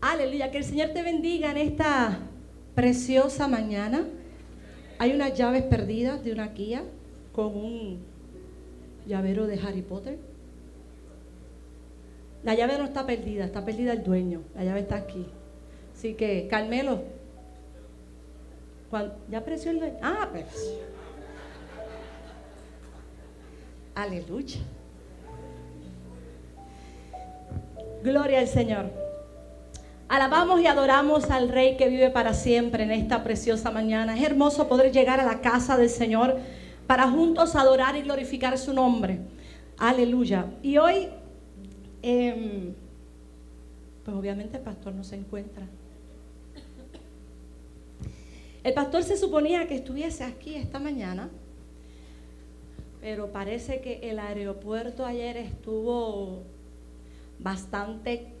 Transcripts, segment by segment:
Aleluya, que el Señor te bendiga en esta preciosa mañana. Hay unas llaves perdidas de una Kia con un llavero de Harry Potter. La llave no está perdida, está perdida el dueño. La llave está aquí. Así que, Carmelo, ¿ya apreció el dueño? Ah, pues. Aleluya. Gloria al Señor. Alabamos y adoramos al Rey que vive para siempre en esta preciosa mañana. Es hermoso poder llegar a la casa del Señor para juntos adorar y glorificar su nombre. Aleluya. Y hoy, em, pues obviamente el pastor no se encuentra. El pastor se suponía que estuviese aquí esta mañana, pero parece que el aeropuerto ayer estuvo bastante,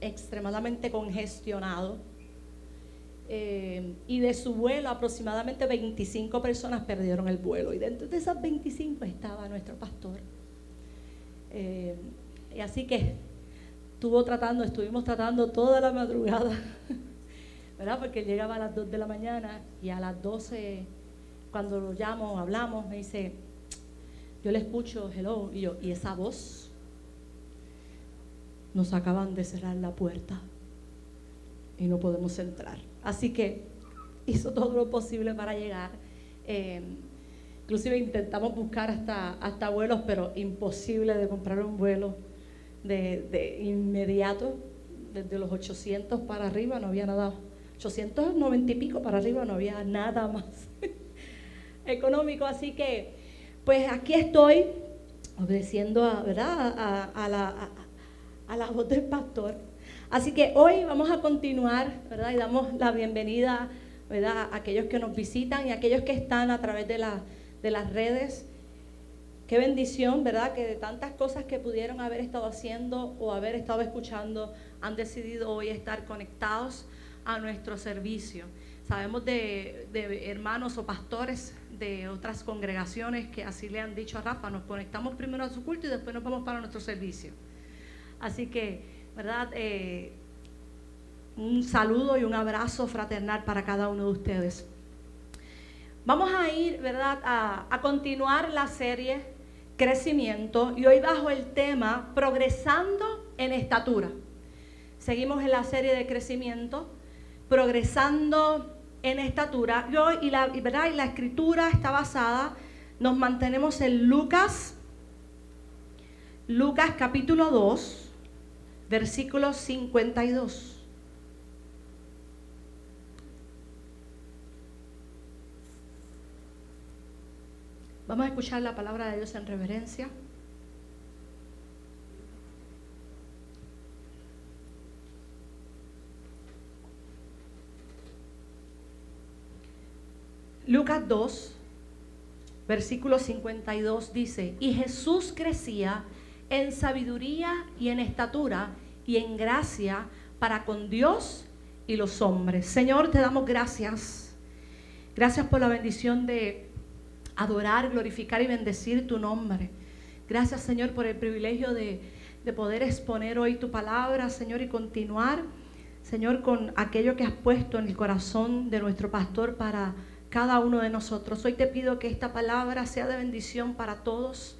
extremadamente congestionado. Eh, y de su vuelo aproximadamente 25 personas perdieron el vuelo. Y dentro de esas 25 estaba nuestro pastor. Eh, y así que estuvo tratando, estuvimos tratando toda la madrugada, ¿verdad? Porque llegaba a las 2 de la mañana y a las 12, cuando lo llamo, hablamos, me dice, yo le escucho, hello, y yo, ¿y esa voz? Nos acaban de cerrar la puerta y no podemos entrar. Así que hizo todo lo posible para llegar. Eh, inclusive intentamos buscar hasta, hasta vuelos, pero imposible de comprar un vuelo de, de inmediato. Desde los 800 para arriba no había nada, 890 y pico para arriba no había nada más económico. Así que, pues aquí estoy obedeciendo a, ¿verdad? a, la, a la voz del pastor. Así que hoy vamos a continuar, ¿verdad? Y damos la bienvenida, ¿verdad? A aquellos que nos visitan y a aquellos que están a través de, la, de las redes. Qué bendición, ¿verdad? Que de tantas cosas que pudieron haber estado haciendo o haber estado escuchando, han decidido hoy estar conectados a nuestro servicio. Sabemos de, de hermanos o pastores de otras congregaciones que así le han dicho a Rafa, nos conectamos primero a su culto y después nos vamos para nuestro servicio. Así que, ¿verdad? Eh, un saludo y un abrazo fraternal para cada uno de ustedes. Vamos a ir, ¿verdad?, a, continuar la serie Crecimiento y hoy bajo el tema Progresando en estatura. Seguimos en la serie de crecimiento, progresando en estatura. Y hoy, y la, ¿verdad? y la escritura está basada, nos mantenemos en Lucas, Lucas capítulo 2 versículo 52. Vamos a escuchar la palabra de Dios en reverencia. Lucas 2, versículo 52 dice, y Jesús crecía en sabiduría y en estatura y en gracia para con Dios y los hombres. Señor, te damos gracias. Gracias por la bendición de adorar, glorificar y bendecir tu nombre. Gracias, Señor, por el privilegio de, de poder exponer hoy tu palabra, Señor, y continuar, Señor, con aquello que has puesto en el corazón de nuestro pastor para cada uno de nosotros. Hoy te pido que esta palabra sea de bendición para todos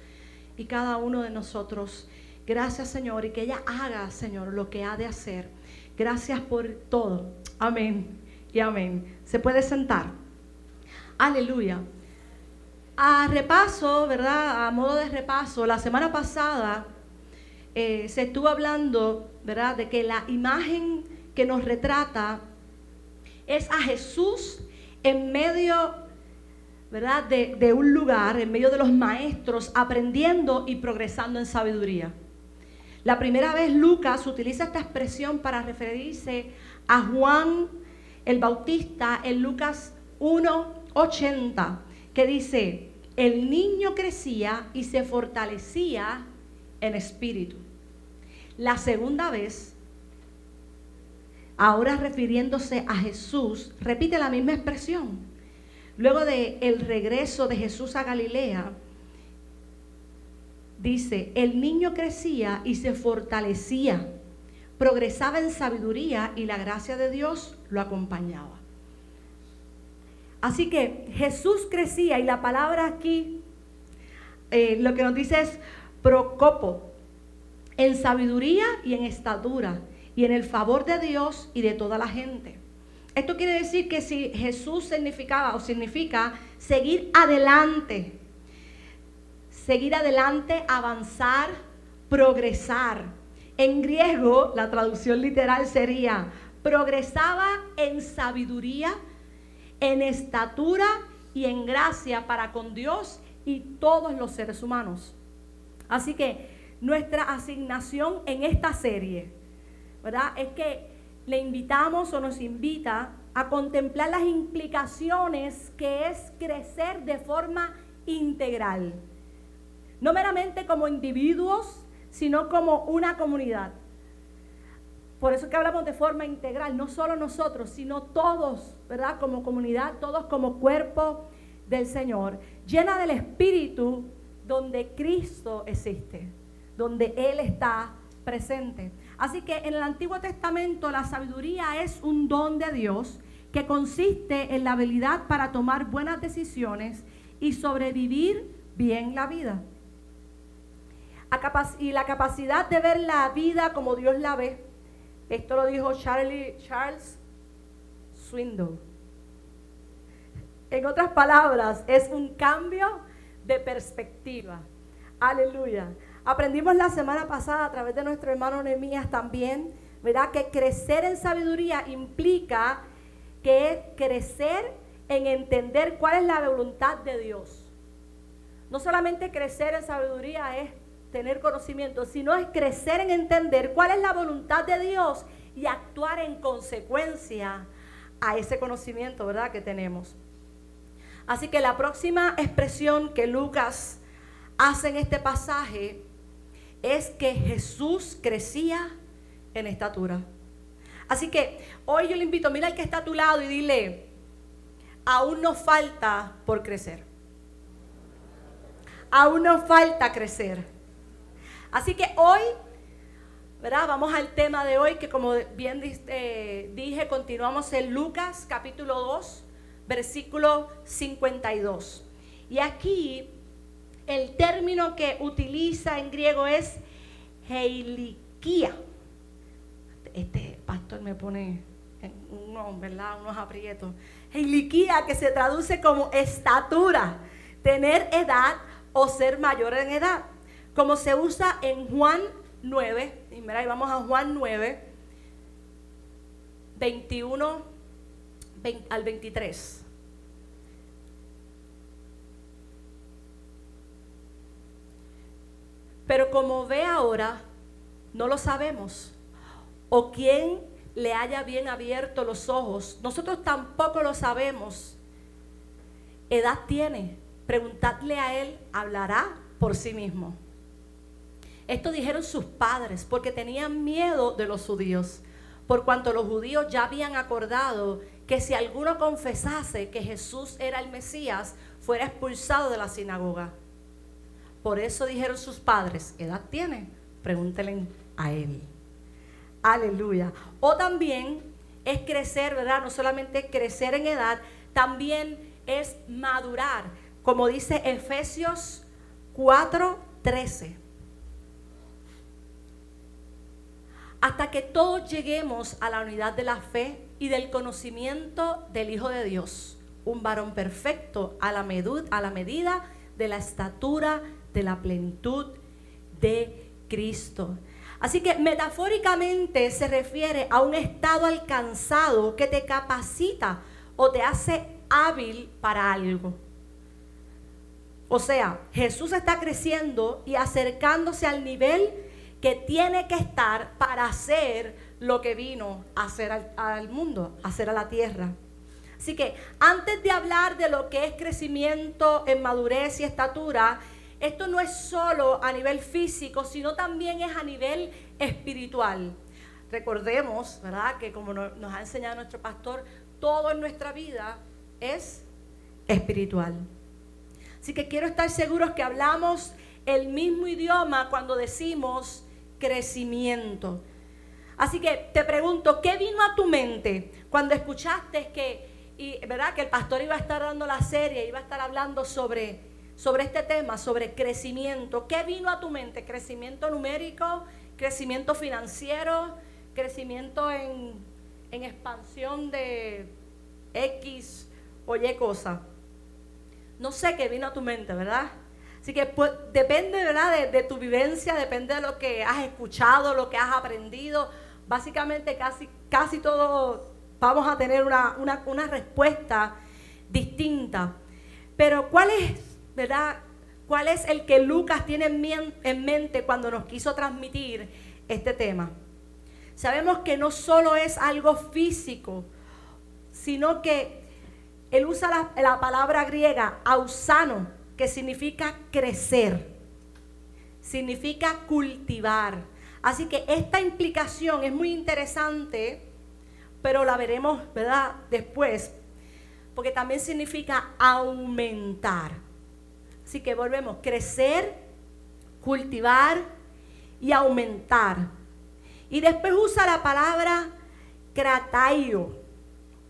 y cada uno de nosotros. Gracias Señor y que ella haga, Señor, lo que ha de hacer. Gracias por todo. Amén y amén. Se puede sentar. Aleluya. A repaso, ¿verdad? A modo de repaso, la semana pasada eh, se estuvo hablando, ¿verdad? De que la imagen que nos retrata es a Jesús en medio ¿verdad? De, un lugar en medio de los maestros aprendiendo y progresando en sabiduría. La primera vez Lucas utiliza esta expresión para referirse a Juan el Bautista en Lucas 1.80, que dice, el niño crecía y se fortalecía en espíritu. La segunda vez, ahora refiriéndose a Jesús, repite la misma expresión Luego del el regreso de Jesús a Galilea, dice, el niño crecía y se fortalecía, progresaba en sabiduría y la gracia de Dios lo acompañaba. Así que Jesús crecía y la palabra aquí eh, lo que nos dice es procopo, en sabiduría y en estatura y en el favor de Dios y de toda la gente. Esto quiere decir que si Jesús significaba o significa seguir adelante, seguir adelante, avanzar, progresar. En griego la traducción literal sería progresaba en sabiduría, en estatura y en gracia para con Dios y todos los seres humanos. Así que nuestra asignación en esta serie, ¿verdad? Es que le invitamos o nos invita a contemplar las implicaciones que es crecer de forma integral. No meramente como individuos, sino como una comunidad. Por eso que hablamos de forma integral, no solo nosotros, sino todos, ¿verdad? Como comunidad, todos como cuerpo del Señor, llena del Espíritu donde Cristo existe, donde Él está presente. Así que en el Antiguo Testamento la sabiduría es un don de Dios que consiste en la habilidad para tomar buenas decisiones y sobrevivir bien la vida. Y la capacidad de ver la vida como Dios la ve. Esto lo dijo Charlie, Charles Swindoll. En otras palabras, es un cambio de perspectiva. Aleluya. Aprendimos la semana pasada a través de nuestro hermano Nehemías también, ¿verdad? Que crecer en sabiduría implica que crecer en entender cuál es la voluntad de Dios. No solamente crecer en sabiduría es tener conocimiento, sino es crecer en entender cuál es la voluntad de Dios y actuar en consecuencia a ese conocimiento, ¿verdad? Que tenemos. Así que la próxima expresión que Lucas hace en este pasaje es que Jesús crecía en estatura. Así que hoy yo le invito, mira al que está a tu lado y dile, aún nos falta por crecer. Aún nos falta crecer. Así que hoy, ¿verdad? Vamos al tema de hoy que como bien eh, dije, continuamos en Lucas capítulo 2, versículo 52. Y aquí el término que utiliza en griego es heiliquía. Este pastor me pone ¿verdad? unos aprietos. Heiliquía, que se traduce como estatura, tener edad o ser mayor en edad. Como se usa en Juan 9, y mira, ahí vamos a Juan 9, 21 al 23. Pero como ve ahora, no lo sabemos. O quien le haya bien abierto los ojos, nosotros tampoco lo sabemos. Edad tiene, preguntadle a él, hablará por sí mismo. Esto dijeron sus padres porque tenían miedo de los judíos, por cuanto los judíos ya habían acordado que si alguno confesase que Jesús era el Mesías, fuera expulsado de la sinagoga. Por eso dijeron sus padres, ¿qué edad tiene? Pregúntenle a él. Aleluya. O también es crecer, ¿verdad? No solamente crecer en edad, también es madurar, como dice Efesios 4:13. Hasta que todos lleguemos a la unidad de la fe y del conocimiento del Hijo de Dios, un varón perfecto a la, a la medida de la estatura de la plenitud de Cristo. Así que metafóricamente se refiere a un estado alcanzado que te capacita o te hace hábil para algo. O sea, Jesús está creciendo y acercándose al nivel que tiene que estar para hacer lo que vino a hacer al, mundo, a hacer a la tierra. Así que antes de hablar de lo que es crecimiento en madurez y estatura, esto no es solo a nivel físico, sino también es a nivel espiritual. Recordemos, ¿verdad? Que como nos ha enseñado nuestro pastor, todo en nuestra vida es espiritual. Así que quiero estar seguros que hablamos el mismo idioma cuando decimos crecimiento. Así que te pregunto, ¿qué vino a tu mente cuando escuchaste que, y, ¿verdad? que el pastor iba a estar dando la serie, iba a estar hablando sobre, sobre este tema, sobre crecimiento? ¿Qué vino a tu mente? ¿Crecimiento numérico? ¿Crecimiento financiero? ¿Crecimiento en, en expansión de X o Y cosa? No sé qué vino a tu mente, ¿verdad? Así que pues, depende, ¿verdad? De, tu vivencia, depende de lo que has escuchado, lo que has aprendido. Básicamente casi, casi todos vamos a tener una, una respuesta distinta. Pero ¿cuál es, verdad? ¿Cuál es el que Lucas tiene en mente cuando nos quiso transmitir este tema? Sabemos que no solo es algo físico, sino que él usa la palabra griega ausano, que significa crecer, significa cultivar. Así que esta implicación es muy interesante, pero la veremos, ¿verdad? Después, porque también significa aumentar. Así que volvemos, crecer, cultivar y aumentar. Y después usa la palabra crataio.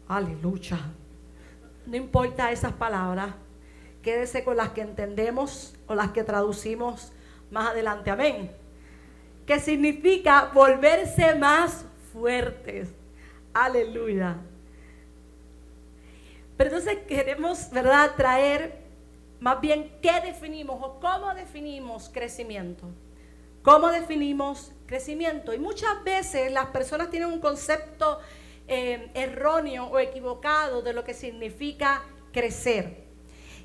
Aleluya. No importa esas palabras. Quédese con las que entendemos o las que traducimos más adelante. Amén. Que significa volverse más fuertes. Aleluya. Pero entonces queremos, ¿verdad?, traer más bien qué definimos o cómo definimos crecimiento. ¿Cómo definimos crecimiento? Y muchas veces las personas tienen un concepto eh, erróneo o equivocado de lo que significa crecer.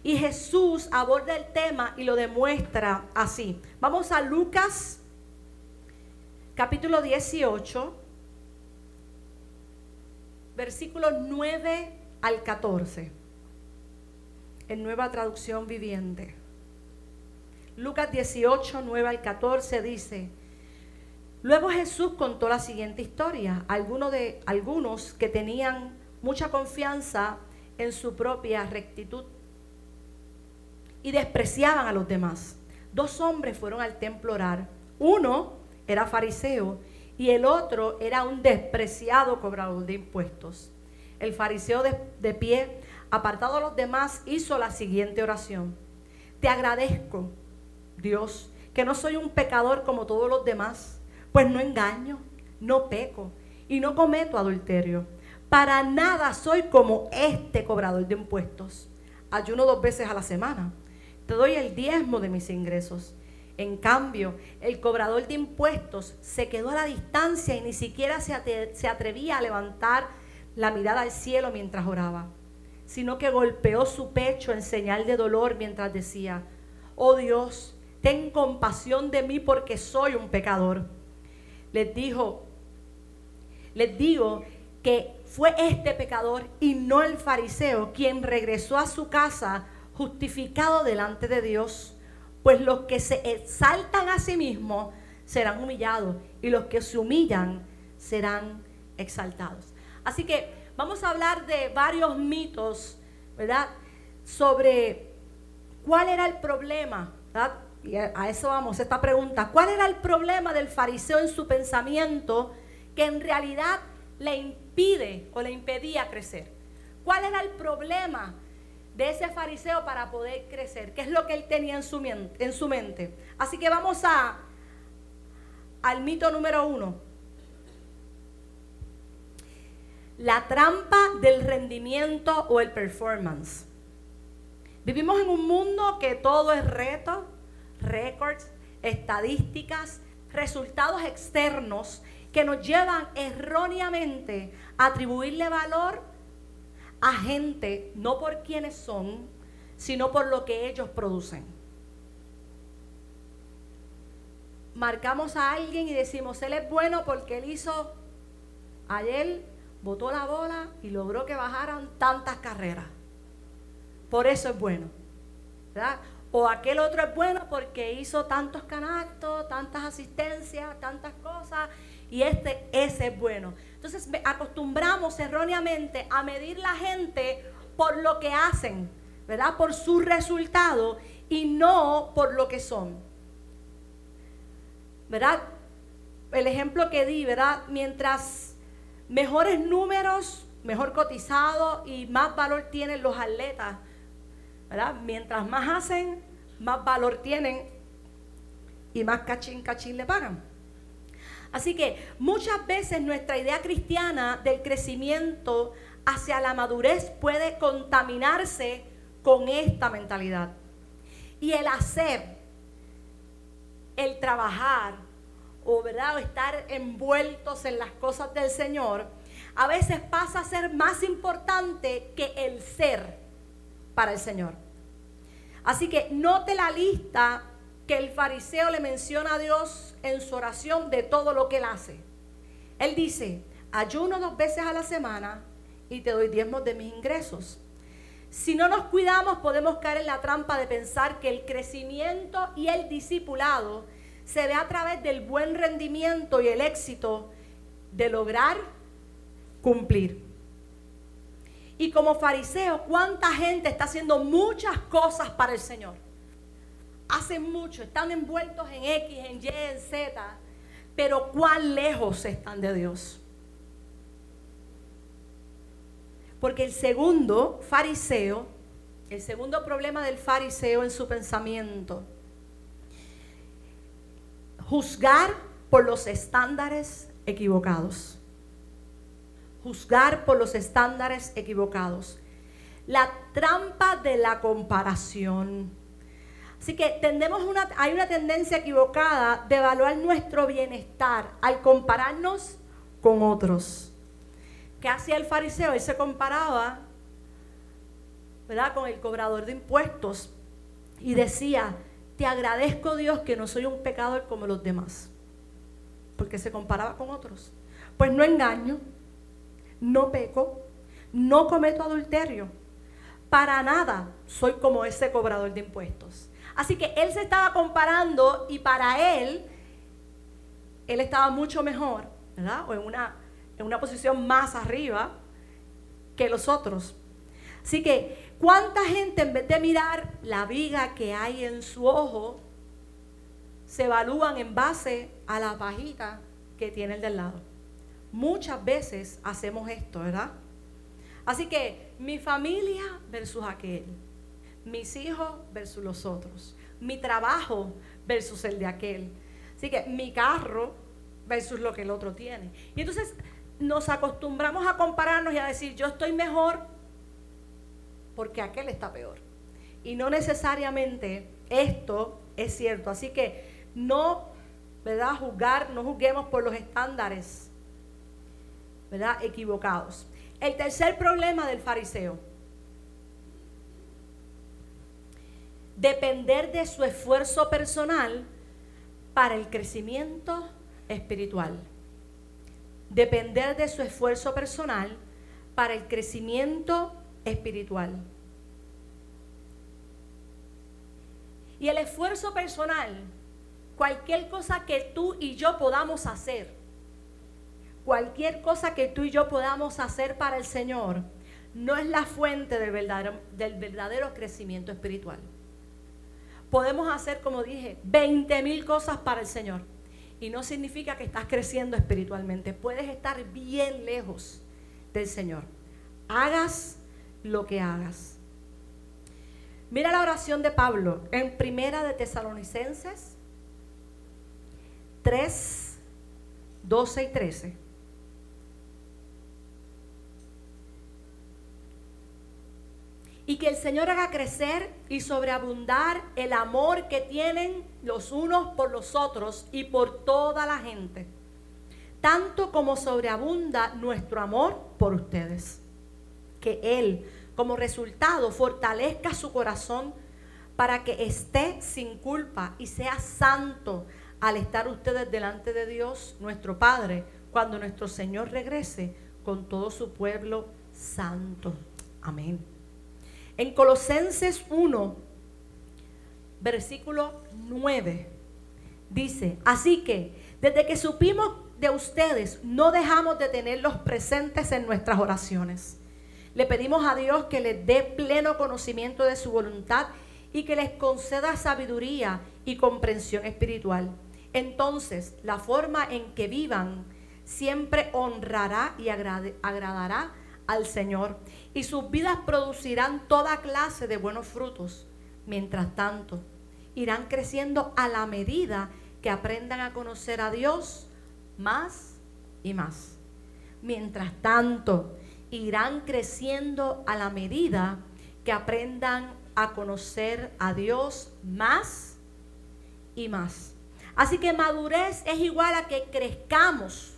Y Jesús aborda el tema y lo demuestra así. Vamos a Lucas capítulo 18, versículos 9 al 14, en nueva traducción viviente. Lucas 18, 9 al 14 dice, luego Jesús contó la siguiente historia. Algunos, de, algunos que tenían mucha confianza en su propia rectitud y despreciaban a los demás. Dos hombres fueron al templo orar. Uno era fariseo y el otro era un despreciado cobrador de impuestos. El fariseo de, pie, apartado a los demás, hizo la siguiente oración. Te agradezco, Dios, que no soy un pecador como todos los demás, pues no engaño, no peco y no cometo adulterio. Para nada soy como este cobrador de impuestos. Ayuno dos veces a la semana te doy el diezmo de mis ingresos. En cambio, el cobrador de impuestos se quedó a la distancia y ni siquiera se atrevía a levantar la mirada al cielo mientras oraba, sino que golpeó su pecho en señal de dolor mientras decía, oh Dios, ten compasión de mí porque soy un pecador. Les dijo, les digo que fue este pecador y no el fariseo quien regresó a su casa justificado delante de Dios, pues los que se exaltan a sí mismos serán humillados y los que se humillan serán exaltados. Así que vamos a hablar de varios mitos, ¿verdad? Sobre cuál era el problema, ¿verdad? Y a eso vamos, esta pregunta. ¿Cuál era el problema del fariseo en su pensamiento que en realidad le impide o le impedía crecer? ¿Cuál era el problema de ese fariseo para poder crecer, que es lo que él tenía en su, en su mente. Así que vamos a al mito número uno. La trampa del rendimiento o el performance. Vivimos en un mundo que todo es reto, récords, estadísticas, resultados externos que nos llevan erróneamente a atribuirle valor a gente no por quienes son, sino por lo que ellos producen. Marcamos a alguien y decimos, él es bueno porque él hizo, ayer botó la bola y logró que bajaran tantas carreras. Por eso es bueno. ¿verdad? O aquel otro es bueno porque hizo tantos canastos, tantas asistencias, tantas cosas, y este, ese es bueno. Entonces acostumbramos erróneamente a medir la gente por lo que hacen, ¿verdad? Por su resultado y no por lo que son. ¿verdad? El ejemplo que di, ¿verdad? Mientras mejores números, mejor cotizado y más valor tienen los atletas, ¿verdad? Mientras más hacen, más valor tienen y más cachín cachín le pagan. Así que muchas veces nuestra idea cristiana del crecimiento hacia la madurez puede contaminarse con esta mentalidad. Y el hacer, el trabajar, o ¿verdad? estar envueltos en las cosas del Señor, a veces pasa a ser más importante que el ser para el Señor. Así que note la lista que el fariseo le menciona a Dios en su oración de todo lo que él hace. Él dice, ayuno dos veces a la semana y te doy diezmos de mis ingresos. Si no nos cuidamos podemos caer en la trampa de pensar que el crecimiento y el discipulado se ve a través del buen rendimiento y el éxito de lograr cumplir. Y como fariseo, ¿cuánta gente está haciendo muchas cosas para el Señor? Hacen mucho, están envueltos en X, en Y, en Z, pero cuán lejos están de Dios. Porque el segundo fariseo, el segundo problema del fariseo en su pensamiento, juzgar por los estándares equivocados. Juzgar por los estándares equivocados. La trampa de la comparación. Así que tendemos una, hay una tendencia equivocada de evaluar nuestro bienestar al compararnos con otros. ¿Qué hacía el fariseo? Él se comparaba ¿verdad? con el cobrador de impuestos y decía, te agradezco Dios que no soy un pecador como los demás. Porque se comparaba con otros. Pues no engaño, no peco, no cometo adulterio. Para nada soy como ese cobrador de impuestos. Así que él se estaba comparando y para él, él estaba mucho mejor, ¿verdad? O en una, en una posición más arriba que los otros. Así que, ¿cuánta gente en vez de mirar la viga que hay en su ojo, se evalúan en base a la pajita que tiene el del lado? Muchas veces hacemos esto, ¿verdad? Así que mi familia versus aquel mis hijos versus los otros, mi trabajo versus el de aquel. Así que mi carro versus lo que el otro tiene. Y entonces nos acostumbramos a compararnos y a decir, yo estoy mejor porque aquel está peor. Y no necesariamente esto es cierto. Así que no, ¿verdad? Juzgar, no juzguemos por los estándares, ¿verdad? Equivocados. El tercer problema del fariseo depender de su esfuerzo personal para el crecimiento espiritual. Depender de su esfuerzo personal para el crecimiento espiritual. Y el esfuerzo personal, cualquier cosa que tú y yo podamos hacer, cualquier cosa que tú y yo podamos hacer para el Señor, no es la fuente del verdadero, del verdadero crecimiento espiritual podemos hacer, como dije, 20 mil cosas para el Señor. Y no significa que estás creciendo espiritualmente. Puedes estar bien lejos del Señor. Hagas lo que hagas. Mira la oración de Pablo en Primera de Tesalonicenses 3, 12 y 13. Y que el Señor haga crecer y sobreabundar el amor que tienen los unos por los otros y por toda la gente, tanto como sobreabunda nuestro amor por ustedes. Que Él, como resultado, fortalezca su corazón para que esté sin culpa y sea santo al estar ustedes delante de Dios, nuestro Padre, cuando nuestro Señor regrese con todo su pueblo santo. Amén. En Colosenses 1, versículo 9, dice, así que desde que supimos de ustedes, no dejamos de tenerlos presentes en nuestras oraciones. Le pedimos a Dios que les dé pleno conocimiento de su voluntad y que les conceda sabiduría y comprensión espiritual. Entonces, la forma en que vivan siempre honrará y agradará al Señor. Y sus vidas producirán toda clase de buenos frutos. Mientras tanto, irán creciendo a la medida que aprendan a conocer a Dios más y más. Mientras tanto, irán creciendo a la medida que aprendan a conocer a Dios más y más. Así que madurez es igual a que crezcamos.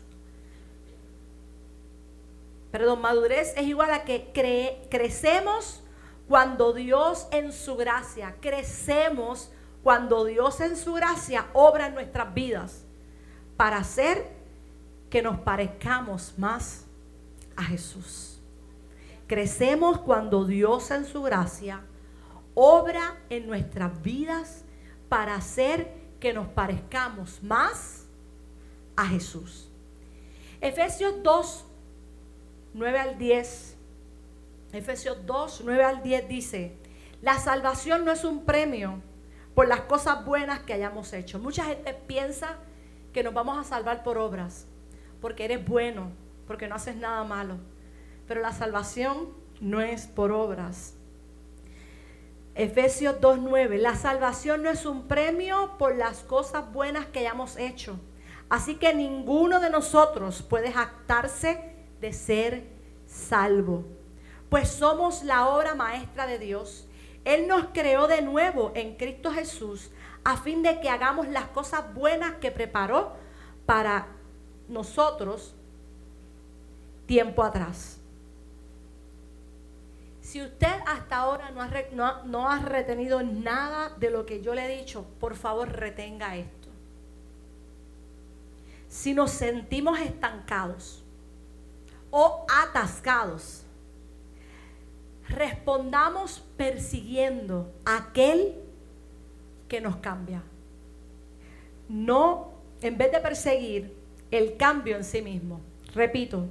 Perdón, madurez es igual a que crecemos cuando Dios en su gracia, crecemos cuando Dios en su gracia obra en nuestras vidas para hacer que nos parezcamos más a Jesús. Crecemos cuando Dios en su gracia obra en nuestras vidas para hacer que nos parezcamos más a Jesús. Efesios 2, 9 al 10. Efesios 2, 9 al 10 dice, la salvación no es un premio por las cosas buenas que hayamos hecho. Mucha gente piensa que nos vamos a salvar por obras, porque eres bueno, porque no haces nada malo. Pero la salvación no es por obras. Efesios 2.9, la salvación no es un premio por las cosas buenas que hayamos hecho. Así que ninguno de nosotros puede jactarse de ser salvo, pues somos la obra maestra de Dios. Él nos creó de nuevo en Cristo Jesús a fin de que hagamos las cosas buenas que preparó para nosotros tiempo atrás. Si usted hasta ahora no ha, no ha retenido nada de lo que yo le he dicho, por favor retenga esto. Si nos sentimos estancados o atascados, respondamos persiguiendo aquel que nos cambia. No, en vez de perseguir el cambio en sí mismo. Repito,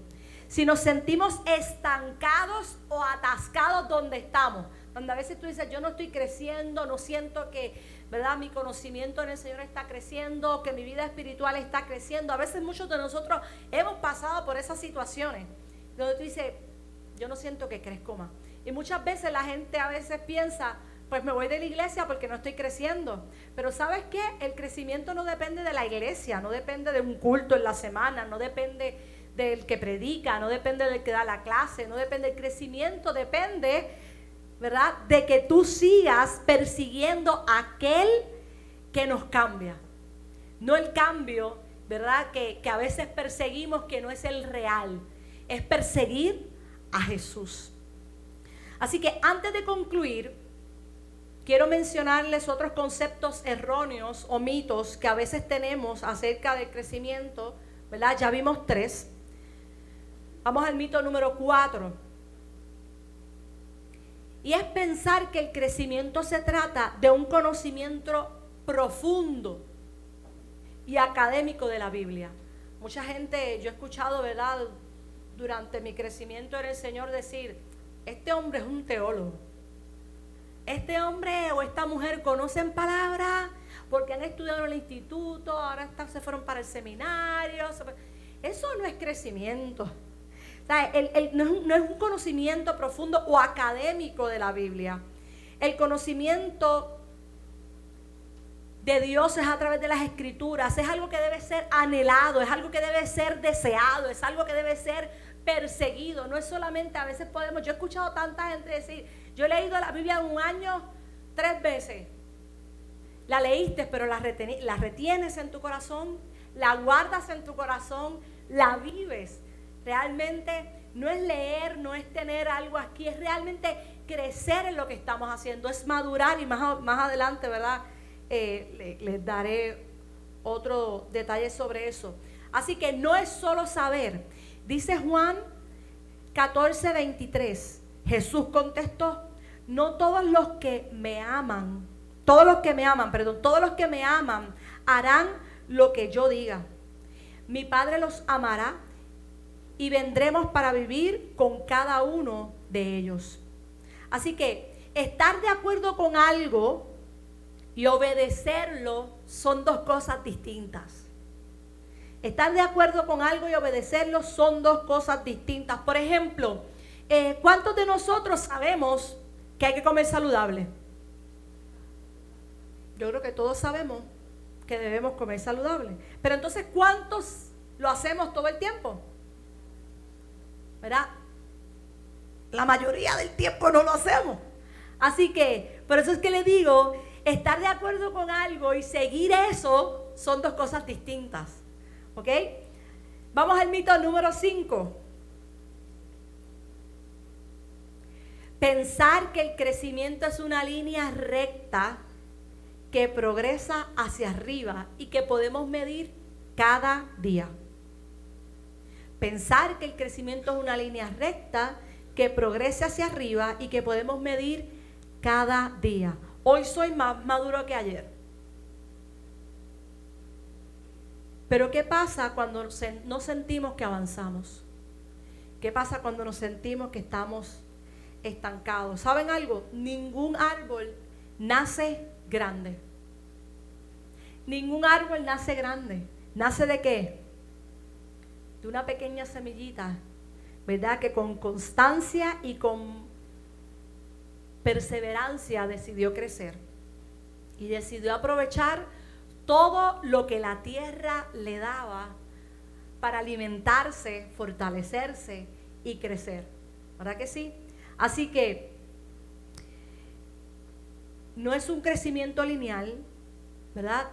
si nos sentimos estancados o atascados donde estamos, donde a veces tú dices, yo no estoy creciendo, no siento que, ¿verdad? Mi conocimiento en el Señor está creciendo, que mi vida espiritual está creciendo. A veces muchos de nosotros hemos pasado por esas situaciones, donde tú dices, yo no siento que crezco más. Y muchas veces la gente a veces piensa, pues me voy de la iglesia porque no estoy creciendo. Pero ¿sabes qué? El crecimiento no depende de la iglesia, no depende de un culto en la semana, no depende del que predica, no depende del que da la clase, no depende del crecimiento, depende, ¿verdad? De que tú sigas persiguiendo aquel que nos cambia. No el cambio, ¿verdad? Que, que a veces perseguimos que no es el real. Es perseguir a Jesús. Así que antes de concluir, quiero mencionarles otros conceptos erróneos o mitos que a veces tenemos acerca del crecimiento, ¿verdad? Ya vimos tres. Vamos al mito número cuatro. Y es pensar que el crecimiento se trata de un conocimiento profundo y académico de la Biblia. Mucha gente, yo he escuchado, ¿verdad? Durante mi crecimiento en el Señor decir, este hombre es un teólogo. Este hombre o esta mujer conocen palabras porque han estudiado en el instituto, ahora se fueron para el seminario. Eso no es crecimiento no, es un, conocimiento profundo o académico de la Biblia. El conocimiento de Dios es a través de las escrituras, es algo que debe ser anhelado, es algo que debe ser deseado, es algo que debe ser perseguido. No es solamente, a veces podemos, yo he escuchado tanta gente decir, yo he leído la Biblia un año tres veces. La leíste, pero la, la retienes en tu corazón, la guardas en tu corazón, la vives. Realmente no es leer, no es tener algo aquí, es realmente crecer en lo que estamos haciendo, es madurar y más, más adelante, ¿verdad? Eh, les daré otro detalle sobre eso. Así que no es solo saber. Dice Juan 14, 23. Jesús contestó, no todos los que me aman, todos los que me aman, perdón, todos los que me aman harán lo que yo diga. Mi Padre los amará y vendremos para vivir con cada uno de ellos. Así que estar de acuerdo con algo y obedecerlo son dos cosas distintas. Estar de acuerdo con algo y obedecerlo son dos cosas distintas. Por ejemplo, eh, ¿cuántos de nosotros sabemos que hay que comer saludable? Yo creo que todos sabemos que debemos comer saludable. Pero entonces, ¿cuántos lo hacemos todo el tiempo? ¿Verdad? La mayoría del tiempo no lo hacemos. Así que, por eso es que le digo, estar de acuerdo con algo y seguir eso son dos cosas distintas. ¿Ok? Vamos al mito número 5. Pensar que el crecimiento es una línea recta que progresa hacia arriba y que podemos medir cada día. Pensar que el crecimiento es una línea recta que progrese hacia arriba y que podemos medir cada día. Hoy soy más maduro que ayer. Pero ¿qué pasa cuando no sentimos que avanzamos? ¿Qué pasa cuando nos sentimos que estamos estancados? ¿Saben algo? Ningún árbol nace grande. Ningún árbol nace grande. ¿Nace de qué? De una pequeña semillita, ¿verdad? Que con constancia y con perseverancia decidió crecer. Y decidió aprovechar todo lo que la tierra le daba para alimentarse, fortalecerse y crecer. ¿Verdad que sí? Así que no es un crecimiento lineal, ¿verdad?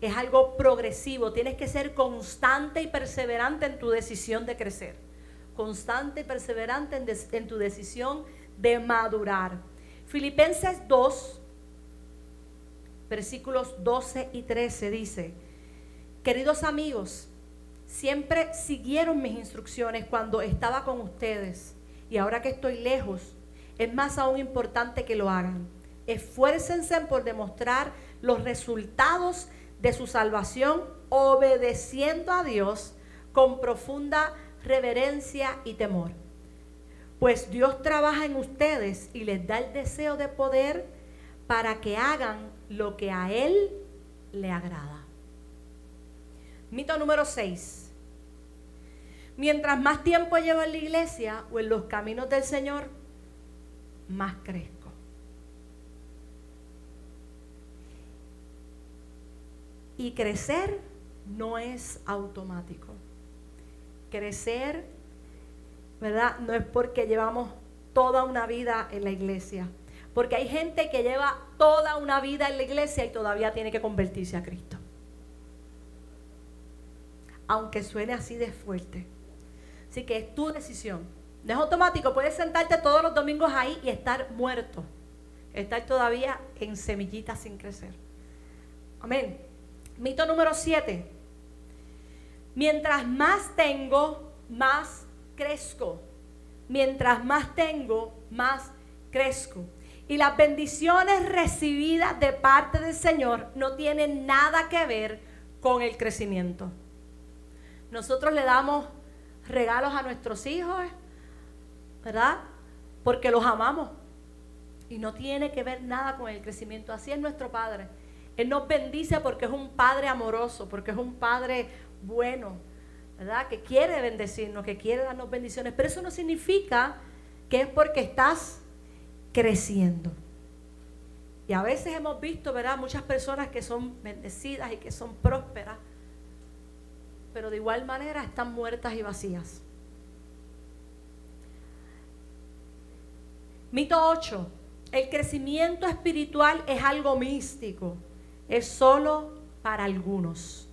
Es algo progresivo. Tienes que ser constante y perseverante en tu decisión de crecer. Constante y perseverante en, tu decisión de madurar. Filipenses 2, versículos 12 y 13 dice, queridos amigos, siempre siguieron mis instrucciones cuando estaba con ustedes y ahora que estoy lejos, es más aún importante que lo hagan. Esfuércense por demostrar los resultados de su salvación obedeciendo a Dios con profunda reverencia y temor. Pues Dios trabaja en ustedes y les da el deseo de poder para que hagan lo que a Él le agrada. Mito número 6. Mientras más tiempo llevo en la iglesia o en los caminos del Señor, más crezco. Y crecer no es automático. Crecer, ¿verdad? No es porque llevamos toda una vida en la iglesia. Porque hay gente que lleva toda una vida en la iglesia y todavía tiene que convertirse a Cristo. Aunque suene así de fuerte. Así que es tu decisión. No es automático. Puedes sentarte todos los domingos ahí y estar muerto. Estar todavía en semillitas sin crecer. Amén. Mito número 7. Mientras más tengo, más crezco. Mientras más tengo, más crezco. Y las bendiciones recibidas de parte del Señor no tienen nada que ver con el crecimiento. Nosotros le damos regalos a nuestros hijos, ¿verdad? Porque los amamos. Y no tiene que ver nada con el crecimiento. Así es nuestro Padre. Él nos bendice porque es un Padre amoroso, porque es un Padre bueno, ¿verdad? Que quiere bendecirnos, que quiere darnos bendiciones. Pero eso no significa que es porque estás creciendo. Y a veces hemos visto, ¿verdad? Muchas personas que son bendecidas y que son prósperas, pero de igual manera están muertas y vacías. Mito 8. El crecimiento espiritual es algo místico, es solo para algunos.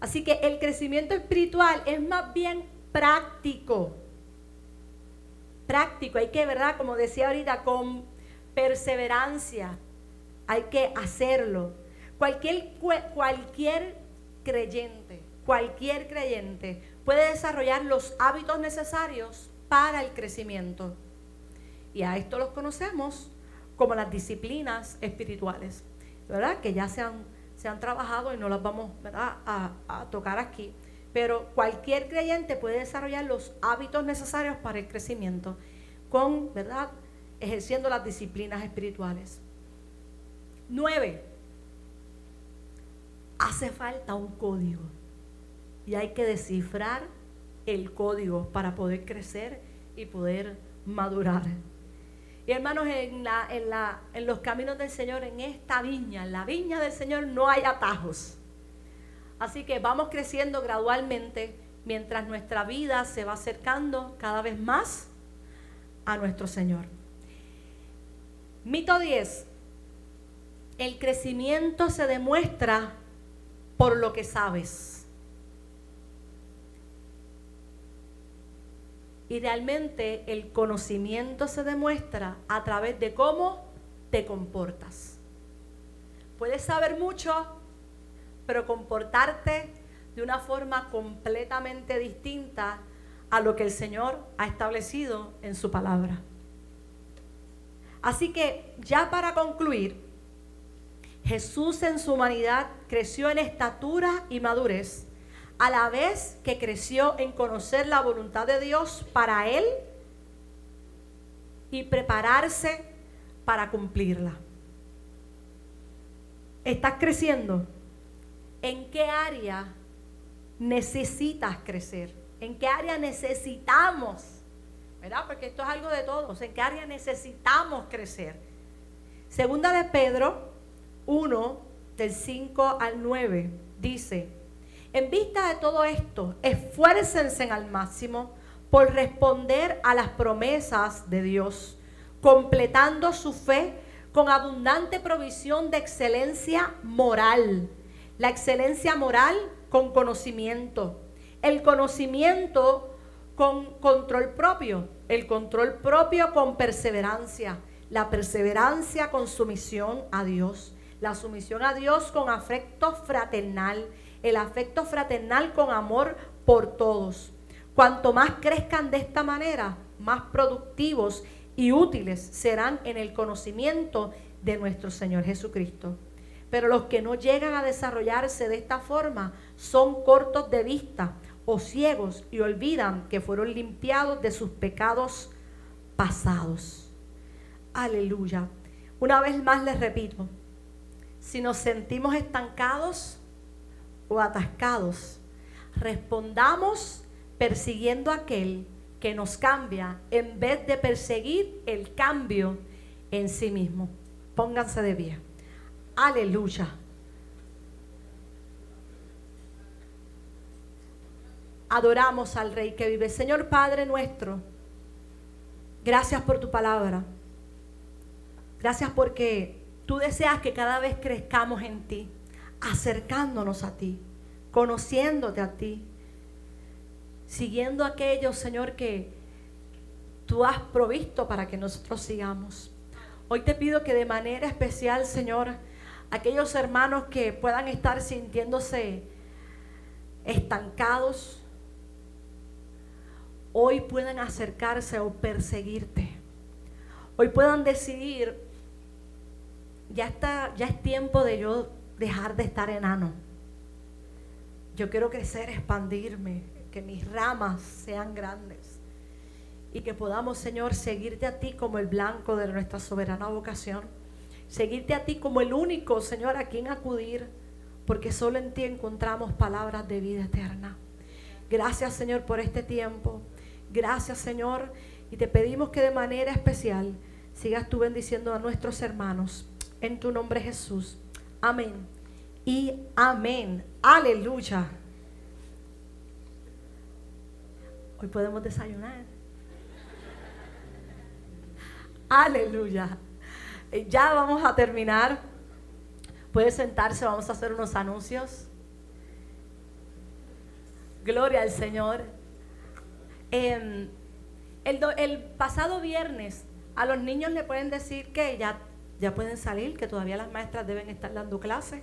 Así que el crecimiento espiritual es más bien práctico práctico, hay que, ¿verdad? Como decía ahorita, con perseverancia, hay que hacerlo. Cualquier, cualquier creyente, cualquier creyente puede desarrollar los hábitos necesarios para el crecimiento. Y a esto los conocemos como las disciplinas espirituales, ¿verdad? Que ya se han, se han trabajado y no las vamos A, a tocar aquí pero cualquier creyente puede desarrollar los hábitos necesarios para el crecimiento con, ¿verdad? Ejerciendo las disciplinas espirituales. Nueve, hace falta un código y hay que descifrar el código para poder crecer y poder madurar. Y hermanos, en, los caminos del Señor, en esta viña, en la viña del Señor no hay atajos. Así que vamos creciendo gradualmente mientras nuestra vida se va acercando cada vez más a nuestro Señor. Mito 10. El crecimiento se demuestra por lo que sabes. Y realmente el conocimiento se demuestra a través de cómo te comportas. Puedes saber mucho, pero comportarte de una forma completamente distinta a lo que el Señor ha establecido en su palabra. Así que ya para concluir, Jesús en su humanidad creció en estatura y madurez, a la vez que creció en conocer la voluntad de Dios para Él y prepararse para cumplirla. ¿Estás creciendo? ¿En qué área necesitas crecer? ¿En qué área necesitamos? ¿Verdad? Porque esto es algo de todos. ¿En qué área necesitamos crecer? Segunda de Pedro 1, del 5 al 9, dice, en vista de todo esto, esfuércense al máximo por responder a las promesas de Dios, completando su fe con abundante provisión de excelencia moral. La excelencia moral con conocimiento. El conocimiento con control propio. El control propio con perseverancia. La perseverancia con sumisión a Dios la sumisión a Dios con afecto fraternal, el afecto fraternal con amor por todos. Cuanto más crezcan de esta manera, más productivos y útiles serán en el conocimiento de nuestro Señor Jesucristo. Pero los que no llegan a desarrollarse de esta forma son cortos de vista o ciegos y olvidan que fueron limpiados de sus pecados pasados. Aleluya. Una vez más les repito, si nos sentimos estancados o atascados, respondamos persiguiendo aquel que nos cambia en vez de perseguir el cambio en sí mismo. Pónganse de pie. Aleluya. Adoramos al Rey que vive. Señor Padre nuestro, gracias por tu palabra. Gracias porque Tú deseas que cada vez crezcamos en ti, acercándonos a ti, conociéndote a ti, siguiendo aquello, Señor, que tú has provisto para que nosotros sigamos. Hoy te pido que de manera especial, Señor, aquellos hermanos que puedan estar sintiéndose estancados, hoy puedan acercarse o perseguirte. Hoy puedan decidir ya, está, ya es tiempo de yo dejar de estar enano. Yo quiero crecer, expandirme, que mis ramas sean grandes y que podamos, Señor, seguirte a ti como el blanco de nuestra soberana vocación. Seguirte a ti como el único, Señor, a quien acudir, porque solo en ti encontramos palabras de vida eterna. Gracias, Señor, por este tiempo. Gracias, Señor, y te pedimos que de manera especial sigas tú bendiciendo a nuestros hermanos en tu nombre Jesús. Amén. Y amén. Aleluya. Hoy podemos desayunar. Aleluya. Eh, ya vamos a terminar. Puede sentarse, vamos a hacer unos anuncios. Gloria al Señor. Em, el, el pasado viernes a los niños le pueden decir que ya ya pueden salir, que todavía las maestras deben estar dando clases.